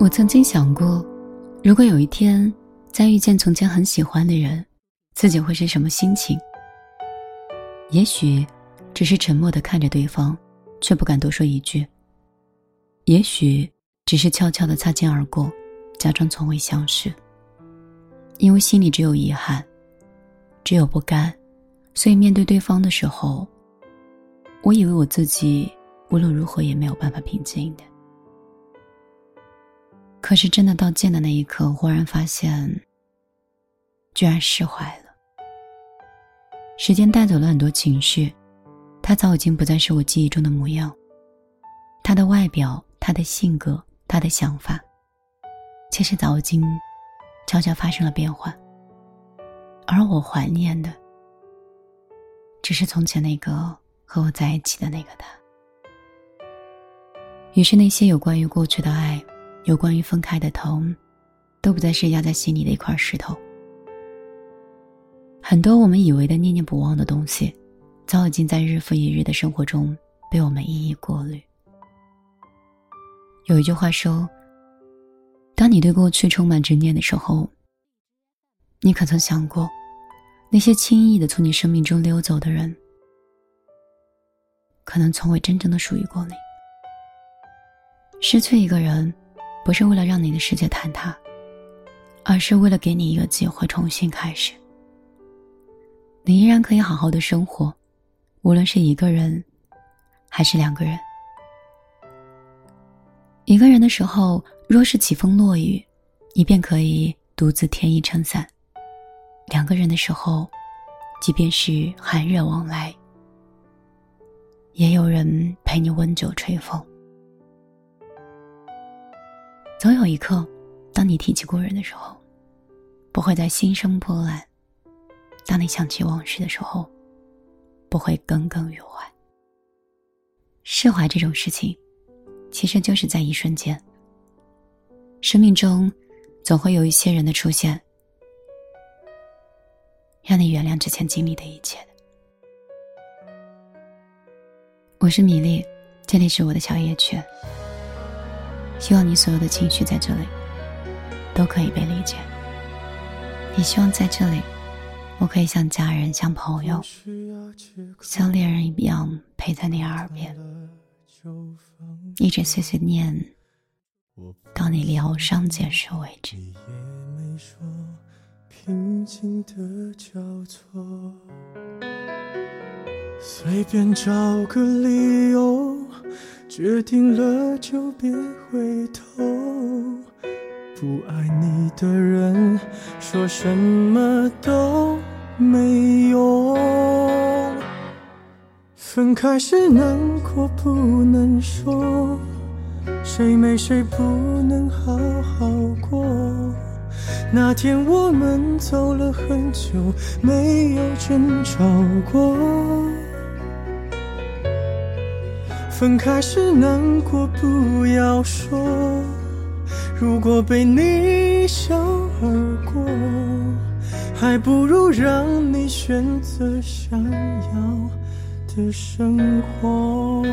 我曾经想过，如果有一天再遇见从前很喜欢的人，自己会是什么心情？也许只是沉默的看着对方，却不敢多说一句；也许只是悄悄的擦肩而过，假装从未相识。因为心里只有遗憾，只有不甘，所以面对对方的时候，我以为我自己无论如何也没有办法平静的。可是真的到见的那一刻，忽然发现，居然释怀了。时间带走了很多情绪，他早已经不再是我记忆中的模样。他的外表，他的性格，他的想法，其实早已经悄悄发生了变化。而我怀念的，只是从前那个和我在一起的那个他。于是那些有关于过去的爱。有关于分开的痛，都不再是压在心里的一块石头。很多我们以为的念念不忘的东西，早已经在日复一日的生活中被我们一一过滤。有一句话说：“当你对过去充满执念的时候，你可曾想过，那些轻易的从你生命中溜走的人，可能从未真正的属于过你。失去一个人。”不是为了让你的世界坍塌，而是为了给你一个机会重新开始。你依然可以好好的生活，无论是一个人，还是两个人。一个人的时候，若是起风落雨，你便可以独自添衣撑伞；两个人的时候，即便是寒热往来，也有人陪你温酒吹风。总有一刻，当你提起故人的时候，不会再心生波澜；当你想起往事的时候，不会耿耿于怀。释怀这种事情，其实就是在一瞬间。生命中，总会有一些人的出现，让你原谅之前经历的一切。我是米粒，这里是我的小夜曲。希望你所有的情绪在这里都可以被理解。你希望在这里，我可以像家人、像朋友、像恋人一样陪在你耳边，一直碎碎念，到你疗伤结束为止。平静的交错随便找个理由。决定了就别回头，不爱你的人说什么都没用。分开时难过不能说，谁没谁不能好好过。那天我们走了很久，没有争吵过。分开时难过不要说，如果被你一笑而过，还不如让你选择想要的生活。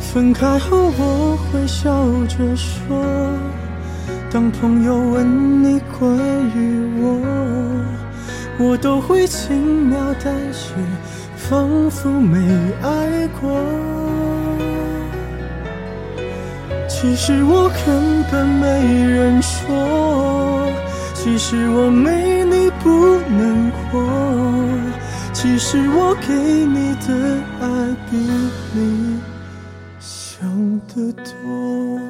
分开后我会笑着说，当朋友问你关于我，我都会轻描淡写。仿佛没爱过，其实我根本没人说，其实我没你不能活，其实我给你的爱比你想的多。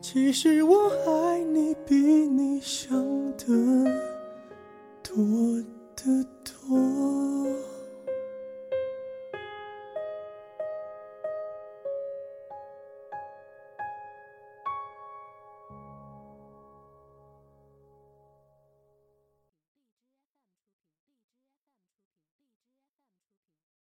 其实我爱你比你想的多得多。